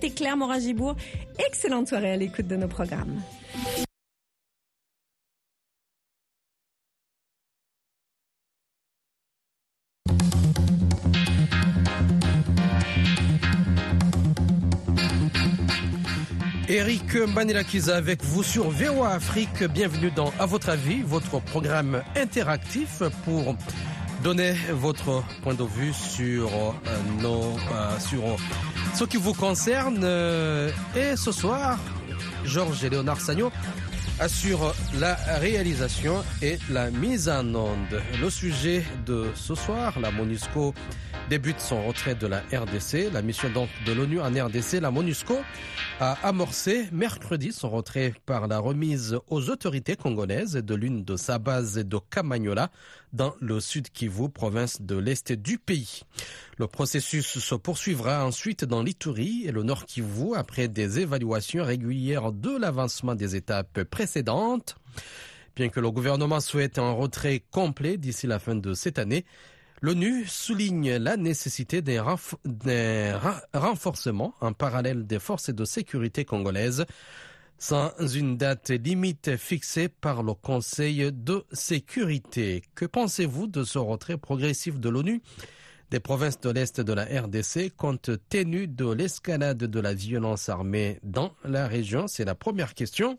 C'était Claire Morin-Gibourg. Excellente soirée à l'écoute de nos programmes. Eric Manilakiza avec vous sur VOA Afrique. Bienvenue dans À votre avis, votre programme interactif pour donner votre point de vue sur euh, nos euh, sur ce qui vous concerne. Euh, et ce soir, Georges et Léonard Sagnon assurent la réalisation et la mise en onde. Le sujet de ce soir, la MONUSCO débute son retrait de la RDC. La mission donc de l'ONU en RDC, la MONUSCO, a amorcé mercredi son retrait par la remise aux autorités congolaises de l'une de sa base de Kamagnola dans le sud Kivu, province de l'est du pays. Le processus se poursuivra ensuite dans l'Ituri et le nord Kivu après des évaluations régulières de l'avancement des étapes précédentes. Bien que le gouvernement souhaite un retrait complet d'ici la fin de cette année, L'ONU souligne la nécessité d'un renforcement en parallèle des forces de sécurité congolaises sans une date limite fixée par le Conseil de sécurité. Que pensez-vous de ce retrait progressif de l'ONU? Des provinces de l'Est de la RDC compte tenu de l'escalade de la violence armée dans la région C'est la première question.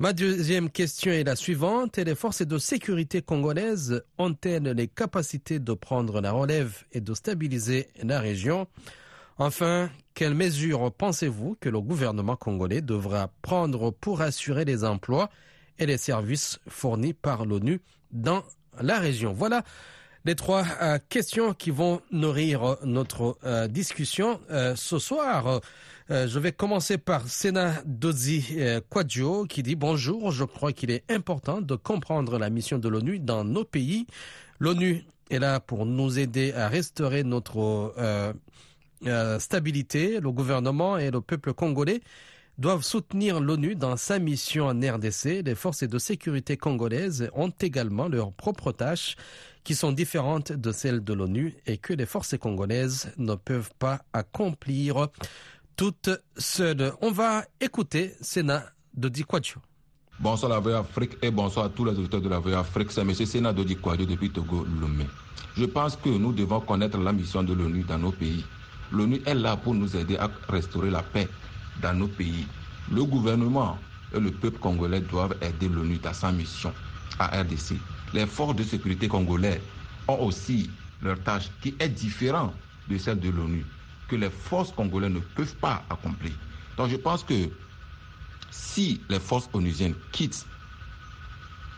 Ma deuxième question est la suivante. Les forces de sécurité congolaises ont-elles les capacités de prendre la relève et de stabiliser la région? Enfin, quelles mesures pensez-vous que le gouvernement congolais devra prendre pour assurer les emplois et les services fournis par l'ONU dans la région? Voilà les trois euh, questions qui vont nourrir notre euh, discussion euh, ce soir. Euh, je vais commencer par Sena Dozi euh, Quadjo qui dit bonjour. Je crois qu'il est important de comprendre la mission de l'ONU dans nos pays. L'ONU est là pour nous aider à restaurer notre euh, stabilité. Le gouvernement et le peuple congolais doivent soutenir l'ONU dans sa mission en RDC. Les forces de sécurité congolaises ont également leurs propres tâches qui sont différentes de celles de l'ONU et que les forces congolaises ne peuvent pas accomplir toute seule. On va écouter Sénat de Dikwadio. Bonsoir la Voix Afrique et bonsoir à tous les auditeurs de la Voix Afrique. C'est M. Sénat de Dikwadio depuis Togo Lomé. Je pense que nous devons connaître la mission de l'ONU dans nos pays. L'ONU est là pour nous aider à restaurer la paix dans nos pays. Le gouvernement et le peuple congolais doivent aider l'ONU dans sa mission à RDC. Les forces de sécurité congolais ont aussi leur tâche qui est différente de celle de l'ONU que les forces congolaises ne peuvent pas accomplir. Donc je pense que si les forces onusiennes quittent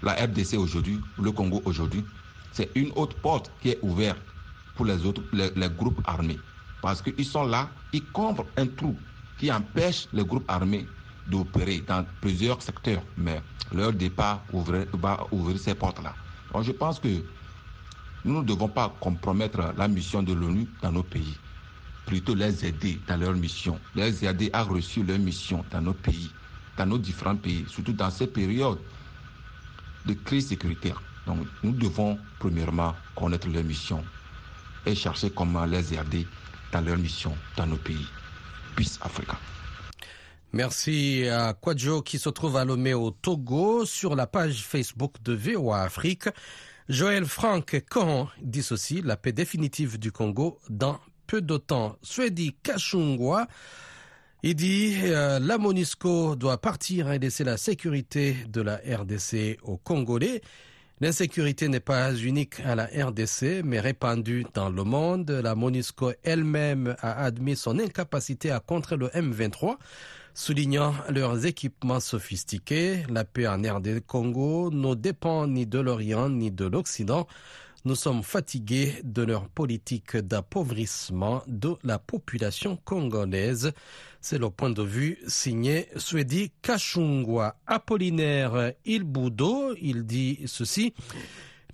la RDC aujourd'hui, le Congo aujourd'hui, c'est une autre porte qui est ouverte pour les autres, les, groupes armés. Parce qu'ils sont là, ils combrent un trou qui empêche les groupes armés d'opérer dans plusieurs secteurs. Mais leur départ va ouvrir ces portes-là. Donc je pense que nous ne devons pas compromettre la mission de l'ONU dans nos pays plutôt les aider dans leur mission, les aider à reçu leur mission dans nos pays, dans nos différents pays, surtout dans ces périodes de crise sécuritaire. Donc nous devons premièrement connaître leur mission et chercher comment les aider dans leur mission dans nos pays. Merci à Kwadjo qui se trouve à Lomé au Togo sur la page Facebook de VOA Afrique. Joël Franck Cohen dit ceci, la paix définitive du Congo dans peu de temps. Swedi Kachungwa, il dit euh, la MONUSCO doit partir et laisser la sécurité de la RDC aux Congolais. L'insécurité n'est pas unique à la RDC, mais répandue dans le monde. La MONUSCO elle-même a admis son incapacité à contrer le M23, soulignant leurs équipements sophistiqués. La paix en RDC Congo ne dépend ni de l'Orient ni de l'Occident. Nous sommes fatigués de leur politique d'appauvrissement de la population congolaise. C'est le point de vue signé Swedi Kachungwa. Apollinaire Ilboudo, il dit ceci.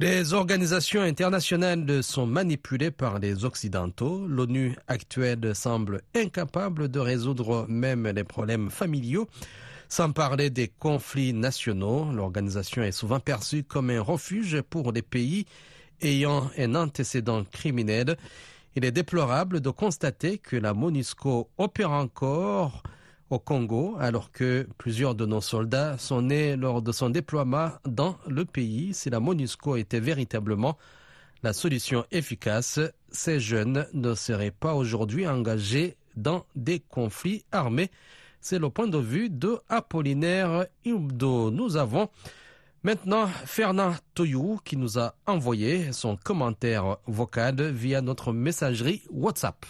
Les organisations internationales sont manipulées par les Occidentaux. L'ONU actuelle semble incapable de résoudre même les problèmes familiaux. Sans parler des conflits nationaux, l'organisation est souvent perçue comme un refuge pour les pays ayant un antécédent criminel. Il est déplorable de constater que la MONUSCO opère encore au Congo alors que plusieurs de nos soldats sont nés lors de son déploiement dans le pays. Si la MONUSCO était véritablement la solution efficace, ces jeunes ne seraient pas aujourd'hui engagés dans des conflits armés. C'est le point de vue de Apollinaire Ibdo. Nous avons maintenant Fernand Toyou qui nous a envoyé son commentaire vocal via notre messagerie WhatsApp.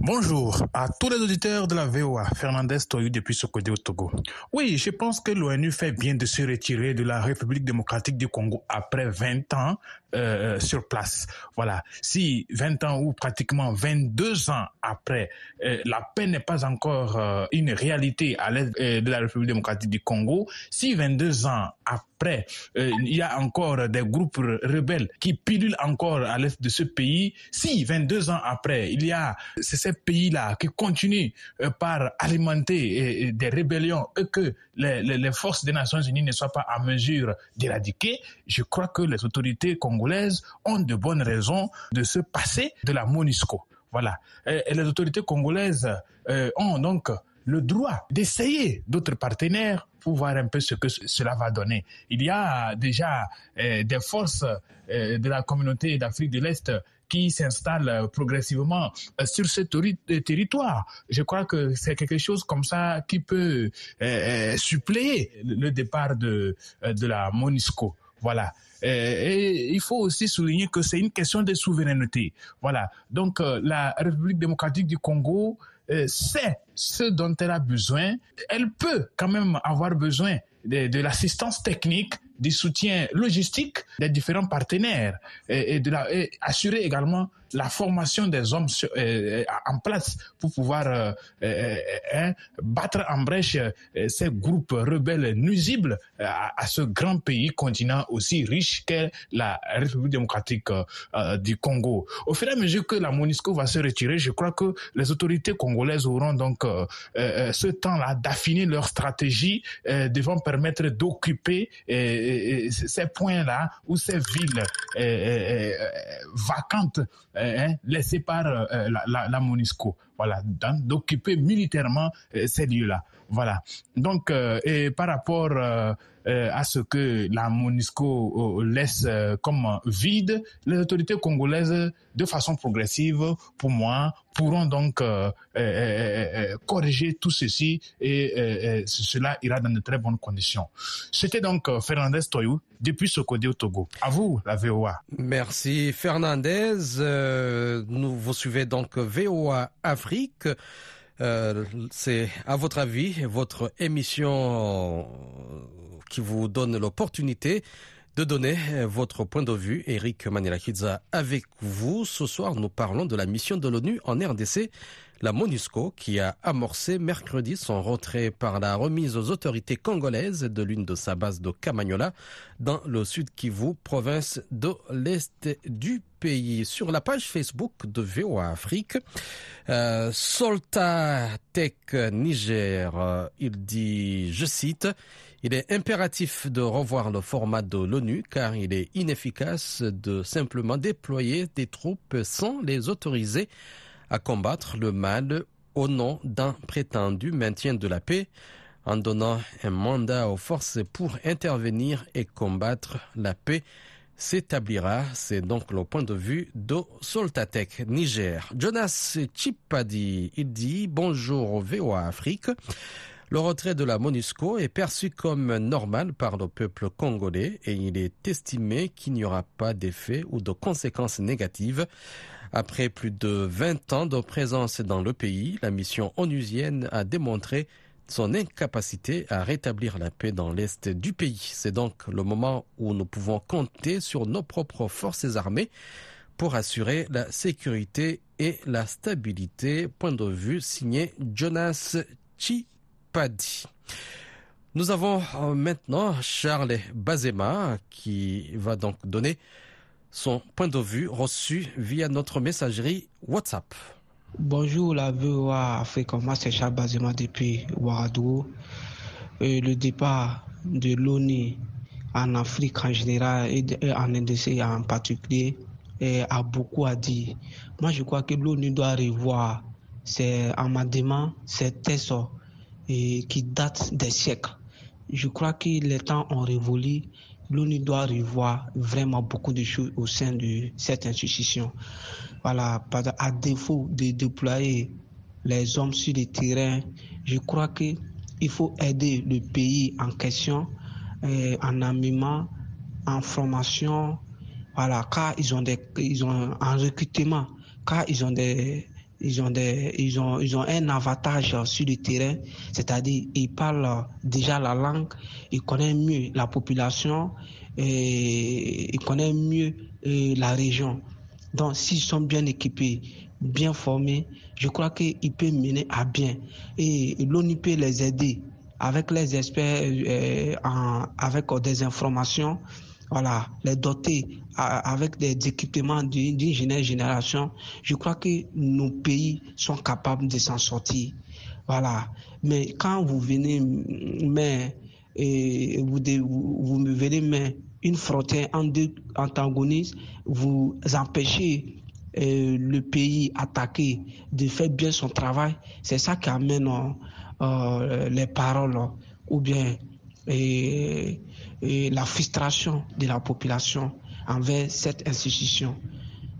Bonjour à tous les auditeurs de la VOA, Fernandez Toyou depuis Sokodé au Togo. Oui, je pense que l'ONU fait bien de se retirer de la République démocratique du Congo après 20 ans euh, sur place. Voilà. Si 20 ans ou pratiquement 22 ans après, euh, la paix n'est pas encore euh, une réalité à l'est de la République démocratique du Congo, si 22 ans après, il y a encore des groupes rebelles qui pilulent encore à l'est de ce pays, si 22 ans après, il y a ces pays-là qui continuent par alimenter des rébellions et que les, forces des Nations Unies ne soient pas à mesure d'éradiquer, je crois que les autorités congolaises ont de bonnes raisons de se passer de la MONUSCO. Voilà. Et, les autorités congolaises euh, ont donc le droit d'essayer d'autres partenaires pour voir un peu ce que cela va donner. Il y a déjà euh, des forces euh, de la communauté d'Afrique de l'Est qui s'installent progressivement sur ce territoire. Je crois que c'est quelque chose comme ça qui peut suppléer le départ de, de la MONUSCO. Voilà. Et il faut aussi souligner que c'est une question de souveraineté. Voilà. Donc, la République démocratique du Congo sait ce dont elle a besoin. Elle peut quand même avoir besoin de, l'assistance technique, du soutien logistique des différents partenaires et de la, et assurer également la formation des hommes euh, en place pour pouvoir euh, euh, battre en brèche ces groupes rebelles nuisibles à, à, ce grand pays continent aussi riche qu'est la République démocratique du Congo. Au fur et à mesure que la MONUSCO va se retirer, je crois que les autorités congolaises auront donc ce temps-là d'affiner leur stratégie devant permettre d'occuper ces points-là ou ces villes vacantes hein, laissées par euh, la, la, la, MONUSCO. Voilà, d'occuper militairement euh, ces lieux-là. Voilà. Donc, euh, et par rapport à ce que la MONUSCO laisse comme vide, les autorités congolaises, de façon progressive, pour moi, pourront donc corriger tout ceci et cela ira dans de très bonnes conditions. C'était donc Fernandez Toyou depuis Sokodé au Togo. À vous, la VOA. Merci Fernandez. Euh, nous vous suivez donc VOA Afrique. Euh, c'est à votre avis votre émission qui vous donne l'opportunité de donner votre point de vue. Eric Manilakidza avec vous. Ce soir, nous parlons de la mission de l'ONU en RDC la MONUSCO qui a amorcé mercredi son retrait par la remise aux autorités congolaises de l'une de sa base de Camagnola dans le sud Kivu, province de l'est du pays. Sur la page Facebook de VOA Afrique, euh, Solta Tech Niger, euh, il dit, je cite, il est impératif de revoir le format de l'ONU car il est inefficace de simplement déployer des troupes sans les autoriser à combattre le mal au nom d'un prétendu maintien de la paix en donnant un mandat aux forces pour intervenir et combattre la paix s'établira. C'est donc le point de vue de Soltatech Niger. Jonas Chipadi, il dit bonjour VOA Afrique. Le retrait de la MONUSCO est perçu comme normal par le peuple congolais et il est estimé qu'il n'y aura pas d'effet ou de conséquences négatives. Après plus de 20 ans de présence dans le pays, la mission onusienne a démontré son incapacité à rétablir la paix dans l'est du pays. C'est donc le moment où nous pouvons compter sur nos propres forces armées pour assurer la sécurité et la stabilité. Point de vue signé Jonas Nous avons maintenant Charles Bazema qui va donc donner son point de vue reçu via notre messagerie WhatsApp. Bonjour la VOA Afrique, moi c'est Charles Bazema depuis Ouagadougou. Euh, le départ de l'ONU en Afrique en général et en NDC en particulier a beaucoup à dire. Moi, je crois que l'ONU doit revoir ses amendements, ses textes qui datent des siècles. Je crois que les temps ont révolu. L'ONU doit revoir vraiment beaucoup de choses au sein de cette institution. Voilà, à défaut de déployer les hommes sur le terrain, je crois qu'il faut aider le pays en question, euh, en armement, en formation, voilà, car ils ont des, ils ont un recrutement, car ils ont des, ils ont des, ils ont, ils ont un avantage sur le terrain, c'est-à-dire ils parlent déjà la langue, ils connaissent mieux la population, et ils connaissent mieux euh, la région. Donc, s'ils sont bien équipés, bien formés, je crois qu'ils peuvent mener à bien. Et l'ONU peut les aider avec les experts, euh, avec des informations, voilà, les doter avec des équipements d'une génération. Je crois que nos pays sont capables de s'en sortir. Voilà. Mais quand vous venez, mais vous, vous, me venez, mais une frontière en deux antagonistes, vous empêchez euh, le pays attaqué de faire bien son travail. C'est ça qui amène euh, les paroles ou bien la frustration de la population envers cette institution.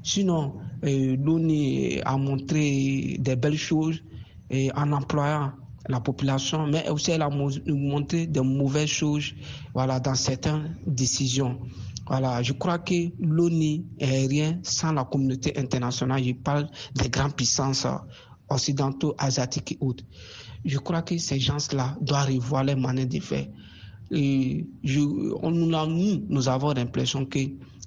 Sinon, euh, l'ONU a montré des belles choses en employant la population, mais aussi elle a montré de mauvaises choses voilà, dans certaines décisions. Voilà, je crois que l'ONU est rien sans la communauté internationale. Je parle des grandes puissances occidentaux, asiatiques et autres. Je crois que ces gens-là doivent revoir les manières de faire. Et je, on, nous, nous avons l'impression que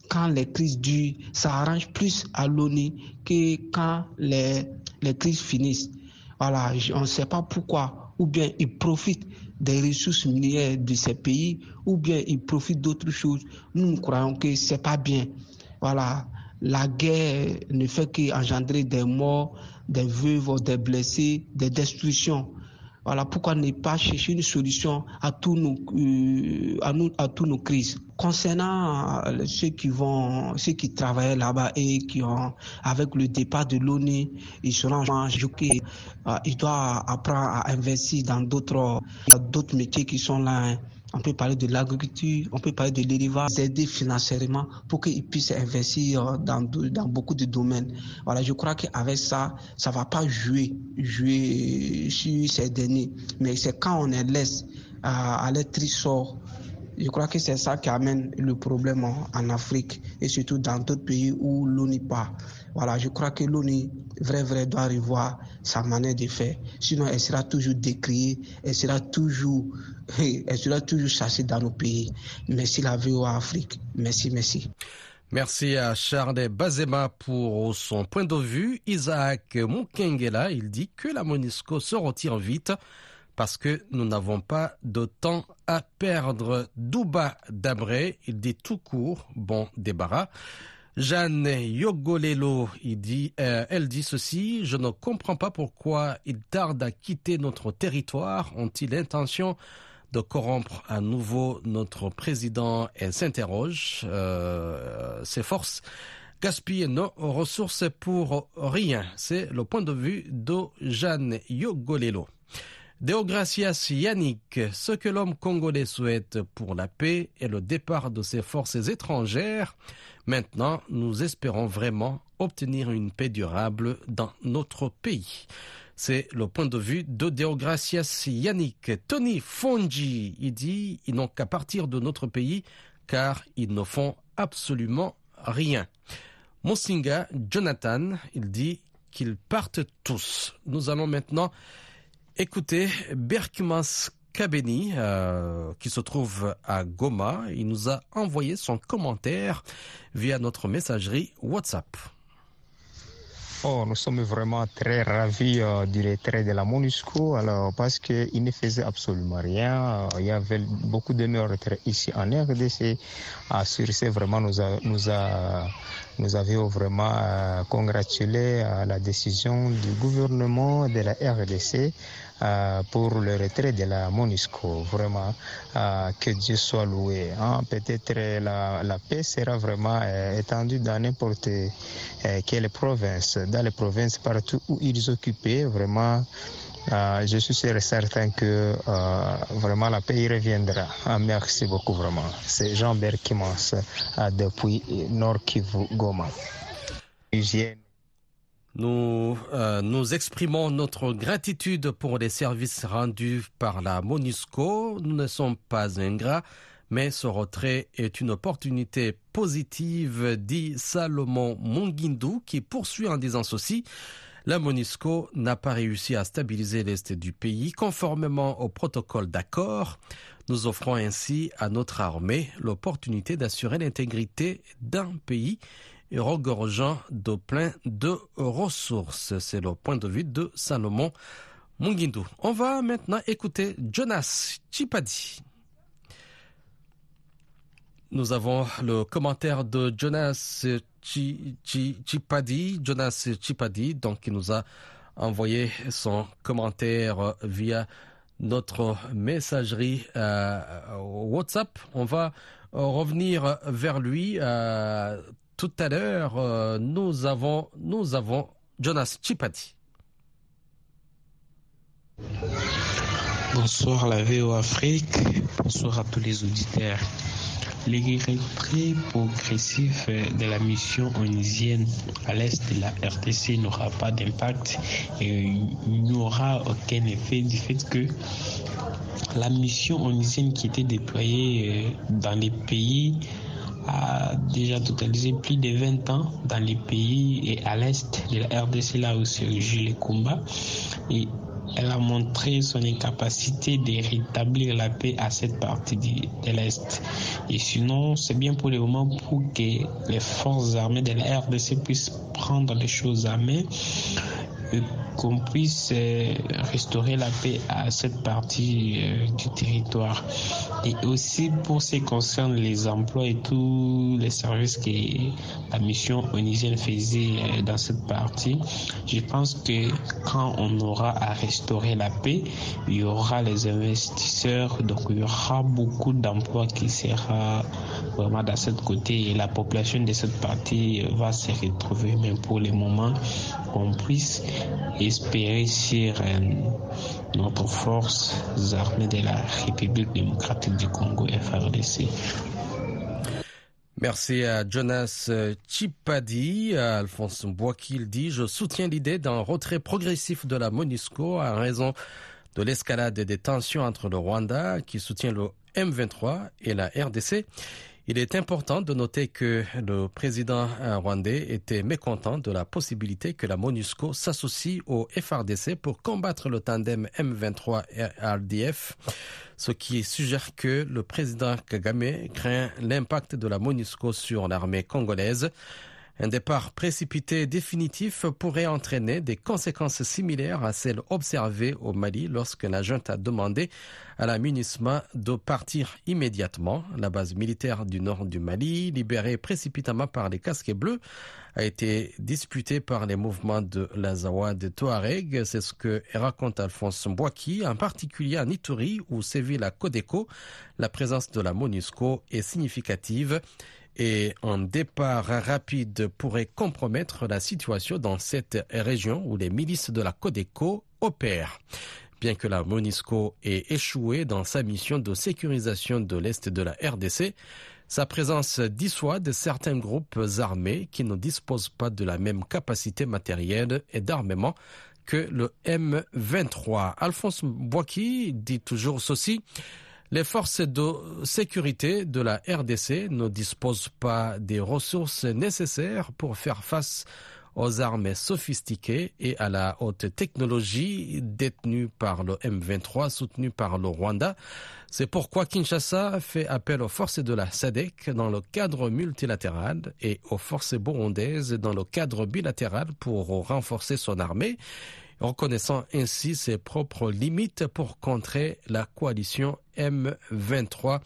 quand les crises durent, ça arrange plus à l'ONU que quand les, les crises finissent. Voilà, on ne sait pas pourquoi. Ou bien ils profitent des ressources minières de ces pays, ou bien ils profitent d'autres choses. Nous, nous croyons que c'est pas bien. Voilà, la guerre ne fait qu'engendrer des morts, des veuves, des blessés, des destructions. Voilà pourquoi ne pas chercher une solution à tous nos, euh, à, nous, à tous nos crises. Concernant euh, ceux qui vont, ceux qui travaillent là-bas et qui ont, avec le départ de l'ONU, ils seront choqués. Euh, ils doivent apprendre à investir dans d'autres, d'autres métiers qui sont là. On peut parler de l'agriculture, on peut parler de l'élevage, aider financièrement pour qu'ils puissent investir dans, dans beaucoup de domaines. Voilà, je crois qu'avec ça, ça va pas jouer, jouer sur ces derniers. Mais c'est quand on les laisse à, à sort je crois que c'est ça qui amène le problème en Afrique et surtout dans d'autres pays où l'on n'est pas. Voilà, je crois que l'ONU, vrai, vrai, doit revoir sa manière de faire. Sinon, elle sera toujours décriée, elle sera toujours, elle sera toujours chassée dans nos pays. Merci la VOA Afrique. Merci, merci. Merci à Charles Bazema pour son point de vue. Isaac Mukengela, il dit que la MONUSCO se retire vite parce que nous n'avons pas de temps à perdre. Douba Dabré, il dit tout court, bon débarras. Jeanne Yogolelo, il dit, euh, elle dit ceci, je ne comprends pas pourquoi ils tardent à quitter notre territoire. Ont-ils l'intention de corrompre à nouveau notre président? Elle s'interroge. Euh, ses forces gaspillent nos ressources pour rien. C'est le point de vue de Jeanne Yogolelo. Deogracias Yannick, ce que l'homme congolais souhaite pour la paix est le départ de ses forces étrangères. Maintenant, nous espérons vraiment obtenir une paix durable dans notre pays. C'est le point de vue de Deogracias Yannick. Tony Fonji, il dit, ils n'ont qu'à partir de notre pays car ils ne font absolument rien. Mosinga Jonathan, il dit qu'ils partent tous. Nous allons maintenant Écoutez, Berkmas Kabeni, euh, qui se trouve à Goma, il nous a envoyé son commentaire via notre messagerie WhatsApp. Oh, nous sommes vraiment très ravis euh, du retrait de la MONUSCO alors, parce qu'il ne faisait absolument rien. il y avait beaucoup de nos retraits ici en RDC. Ah, sur ce, vraiment, nous, a, nous, a, nous avions vraiment euh, congratulé à la décision du gouvernement de la RDC pour le retrait de la MONUSCO. Vraiment, que Dieu soit loué. Hein. Peut-être la, la, paix sera vraiment étendue dans n'importe quelle province, dans les provinces partout où ils occupaient. Vraiment, euh, je suis certain que euh, vraiment la paix reviendra. Ah, merci beaucoup vraiment. C'est Jean Berkimans euh, depuis Nord Kivu Goma. Nous, euh, nous exprimons notre gratitude pour les services rendus par la MONUSCO. Nous ne sommes pas ingrats, mais ce retrait est une opportunité positive, dit Salomon Mungindu, qui poursuit en disant ceci. La MONUSCO n'a pas réussi à stabiliser l'Est du pays conformément au protocole d'accord. Nous offrons ainsi à notre armée l'opportunité d'assurer l'intégrité d'un pays regorgeant de plein de ressources. C'est le point de vue de Salomon Mungindu. On va maintenant écouter Jonas Chipadi. Nous avons le commentaire de Jonas Chipadi, Jonas Chipadi, donc qui nous a envoyé son commentaire via notre messagerie euh, WhatsApp. On va revenir vers lui euh, tout à l'heure. Euh, nous avons, nous avons Jonas Chipadi. Bonsoir la VO Afrique, bonsoir à tous les auditeurs. Le retrait progressif de la mission onusienne à l'est de la RTC n'aura pas d'impact et il n'y aura aucun effet du fait que la mission onusienne qui était déployée dans les pays a déjà totalisé plus de 20 ans dans les pays et à l'est de la RDC là où se joue les combats et elle a montré son incapacité de rétablir la paix à cette partie de l'Est. Et sinon, c'est bien pour le moment pour que les forces armées de la RDC puissent prendre les choses à main qu'on puisse restaurer la paix à cette partie du territoire. Et aussi pour ce qui concerne les emplois et tous les services que la mission onusienne faisait dans cette partie, je pense que quand on aura à restaurer la paix, il y aura les investisseurs, donc il y aura beaucoup d'emplois qui sera vraiment dans cette côté et la population de cette partie va se retrouver. Mais pour le moment, on puisse espérer sur notre forces armées de la République démocratique du Congo, FRDC. Merci à Jonas Chipadi. Alphonse Boakil dit Je soutiens l'idée d'un retrait progressif de la MONUSCO à raison de l'escalade des tensions entre le Rwanda, qui soutient le M23, et la RDC. Il est important de noter que le président rwandais était mécontent de la possibilité que la MONUSCO s'associe au FRDC pour combattre le tandem M23-RDF, ce qui suggère que le président Kagame craint l'impact de la MONUSCO sur l'armée congolaise. Un départ précipité définitif pourrait entraîner des conséquences similaires à celles observées au Mali lorsque la junte a demandé à la MINUSMA de partir immédiatement. La base militaire du nord du Mali, libérée précipitamment par les casques bleus, a été disputée par les mouvements de l'Azawa de Touareg. C'est ce que raconte Alphonse Mbouaki, en particulier à Ituri où sévit la Codeco. La présence de la MONUSCO est significative et un départ rapide pourrait compromettre la situation dans cette région où les milices de la Codeco opèrent. Bien que la MONUSCO ait échoué dans sa mission de sécurisation de l'Est de la RDC, sa présence dissuade certains groupes armés qui ne disposent pas de la même capacité matérielle et d'armement que le M23. Alphonse Boaki dit toujours ceci. Les forces de sécurité de la RDC ne disposent pas des ressources nécessaires pour faire face aux armes sophistiquées et à la haute technologie détenues par le M23 soutenu par le Rwanda. C'est pourquoi Kinshasa fait appel aux forces de la SADC dans le cadre multilatéral et aux forces burundaises dans le cadre bilatéral pour renforcer son armée reconnaissant ainsi ses propres limites pour contrer la coalition M23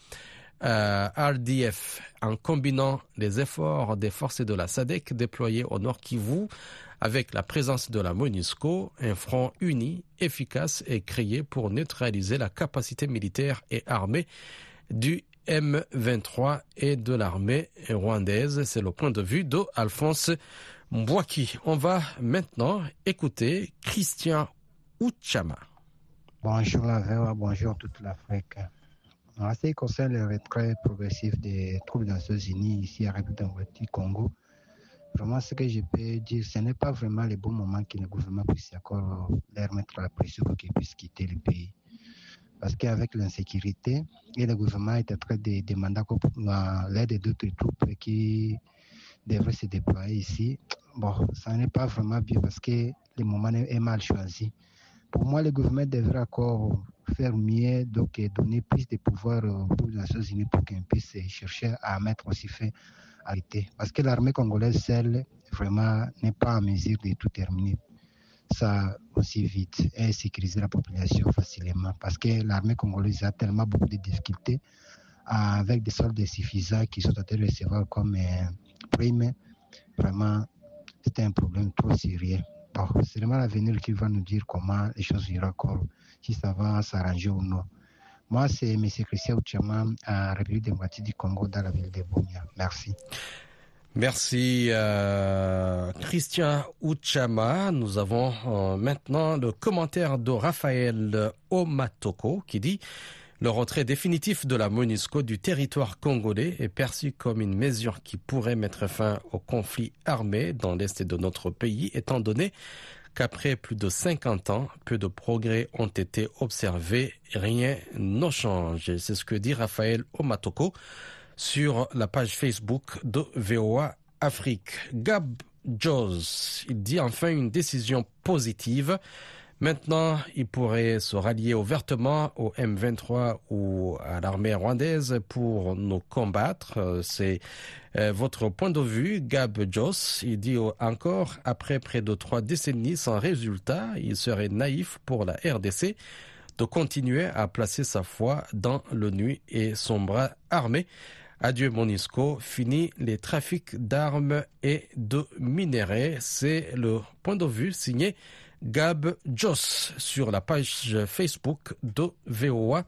euh, RDF en combinant les efforts des forces de la SADC déployées au Nord Kivu Avec la présence de la MONUSCO, un front uni, efficace est créé pour neutraliser la capacité militaire et armée du M23 et de l'armée rwandaise. C'est le point de vue d'Alphonse Mbouaki. On va maintenant écouter Christian Uchama. Bonjour la VOA, bonjour toute l'Afrique. En ce qui concerne le retrait progressif des troupes Nations Unies ici à République du Congo, vraiment ce que je peux dire, ce n'est pas vraiment le bon moment que le gouvernement puisse encore leur mettre la pression pour qu'ils puissent quitter le pays. Parce qu'avec l'insécurité, le gouvernement est en train de demander l'aide d'autres troupes qui devraient se déployer ici. Bon, ça n'est pas vraiment bien parce que le moment est mal choisi. Pour moi, le gouvernement devrait encore faire mieux, donc donner plus de pouvoir aux Nations Unies pour qu'ils puissent chercher à mettre aussi fait arrêter. Parce que l'armée congolaise seule, vraiment, n'est pas en mesure de tout terminer ça aussi vite et sécuriser la population facilement. Parce que l'armée congolaise a tellement beaucoup de difficultés avec des soldes suffisants qui sont train de recevoir comme prime. Vraiment, c'est un problème trop sérieux. Bon, c'est vraiment l'avenir qui va nous dire comment les choses iront si ça va s'arranger ou non. Moi, c'est M. Christian Ouchama à République démocratique du Congo dans la ville de Boumia. Merci. Merci euh, Christian Uchama. Nous avons euh, maintenant le commentaire de Raphaël Omatoko qui dit le retrait définitif de la MONUSCO du territoire congolais est perçu comme une mesure qui pourrait mettre fin au conflit armé dans l'est de notre pays, étant donné qu'après plus de 50 ans, peu de progrès ont été observés, rien n'a changé. C'est ce que dit Raphaël Omatoko sur la page Facebook de VOA Afrique. Gab Jones, il dit enfin une décision positive. Maintenant, il pourrait se rallier ouvertement au M23 ou à l'armée rwandaise pour nous combattre. C'est votre point de vue, Gab Joss. Il dit encore, après près de trois décennies sans résultat, il serait naïf pour la RDC de continuer à placer sa foi dans l'ONU et son bras armé. Adieu Monisco, fini les trafics d'armes et de minerais. C'est le point de vue signé Gab Joss sur la page Facebook de VOA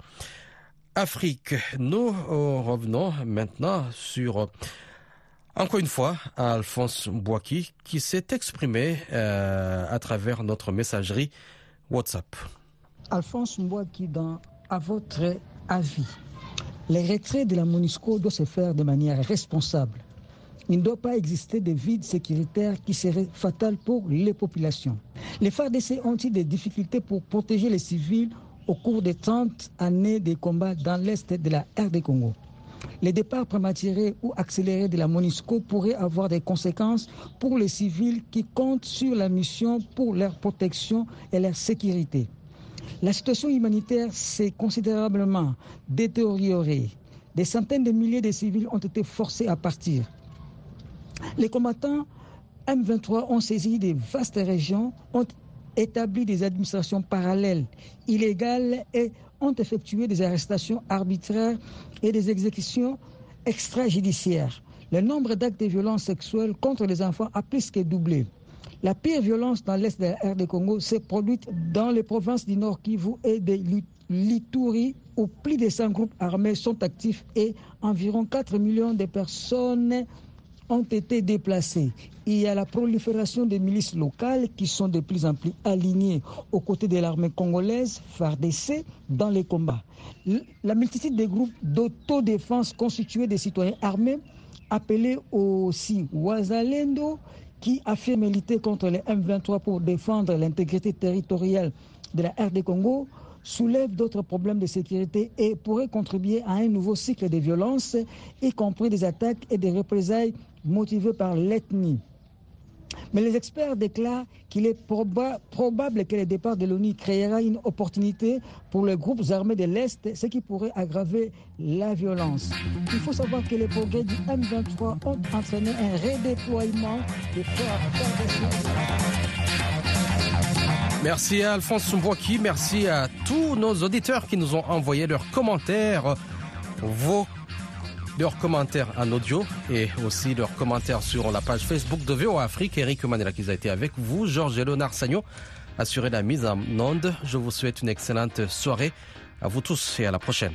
Afrique. Nous revenons maintenant sur, encore une fois, Alphonse Boaki qui s'est exprimé euh, à travers notre messagerie WhatsApp. Alphonse dans à votre avis, le retrait de la MONUSCO doit se faire de manière responsable. Il ne doit pas exister de vide sécuritaire qui serait fatal pour les populations. Les FARDC ont-ils des difficultés pour protéger les civils au cours des 30 années de combats dans l'est de la RD Congo les départs prématurés ou accélérés de la MONUSCO pourraient avoir des conséquences pour les civils qui comptent sur la mission pour leur protection et leur sécurité. La situation humanitaire s'est considérablement détériorée. Des centaines de milliers de civils ont été forcés à partir. Les combattants M23 ont saisi des vastes régions, ont établi des administrations parallèles, illégales et ont effectué des arrestations arbitraires et des exécutions extrajudiciaires. Le nombre d'actes de violence sexuelle contre les enfants a plus que doublé. La pire violence dans l'est de la RD Congo s'est produite dans les provinces du Nord Kivu et de l'Ituri, où plus de 100 groupes armés sont actifs et environ 4 millions de personnes ont été déplacées. Il y a la prolifération des milices locales qui sont de plus en plus alignées aux côtés de l'armée congolaise, FARDC, dans les combats. La multitude des groupes d'autodéfense constitués de citoyens armés, appelés aussi Wazalendo, qui affirme lutter contre les M23 pour défendre l'intégrité territoriale de la RD Congo, soulève d'autres problèmes de sécurité et pourrait contribuer à un nouveau cycle de violence, y compris des attaques et des représailles motivées par l'ethnie. Mais les experts déclarent qu'il est probable que le départ de l'ONU créera une opportunité pour les groupes armés de l'Est, ce qui pourrait aggraver la violence. Il faut savoir que les progrès du M23 ont entraîné un redéploiement des forces. Merci à Alphonse Mbouaki, merci à tous nos auditeurs qui nous ont envoyé leurs commentaires, vos leurs commentaires en audio et aussi leurs commentaires sur la page Facebook de VOA Afrique. Eric Manela qui a été avec vous, Georges Léonard Sagnon assuré la mise en onde. Je vous souhaite une excellente soirée à vous tous et à la prochaine.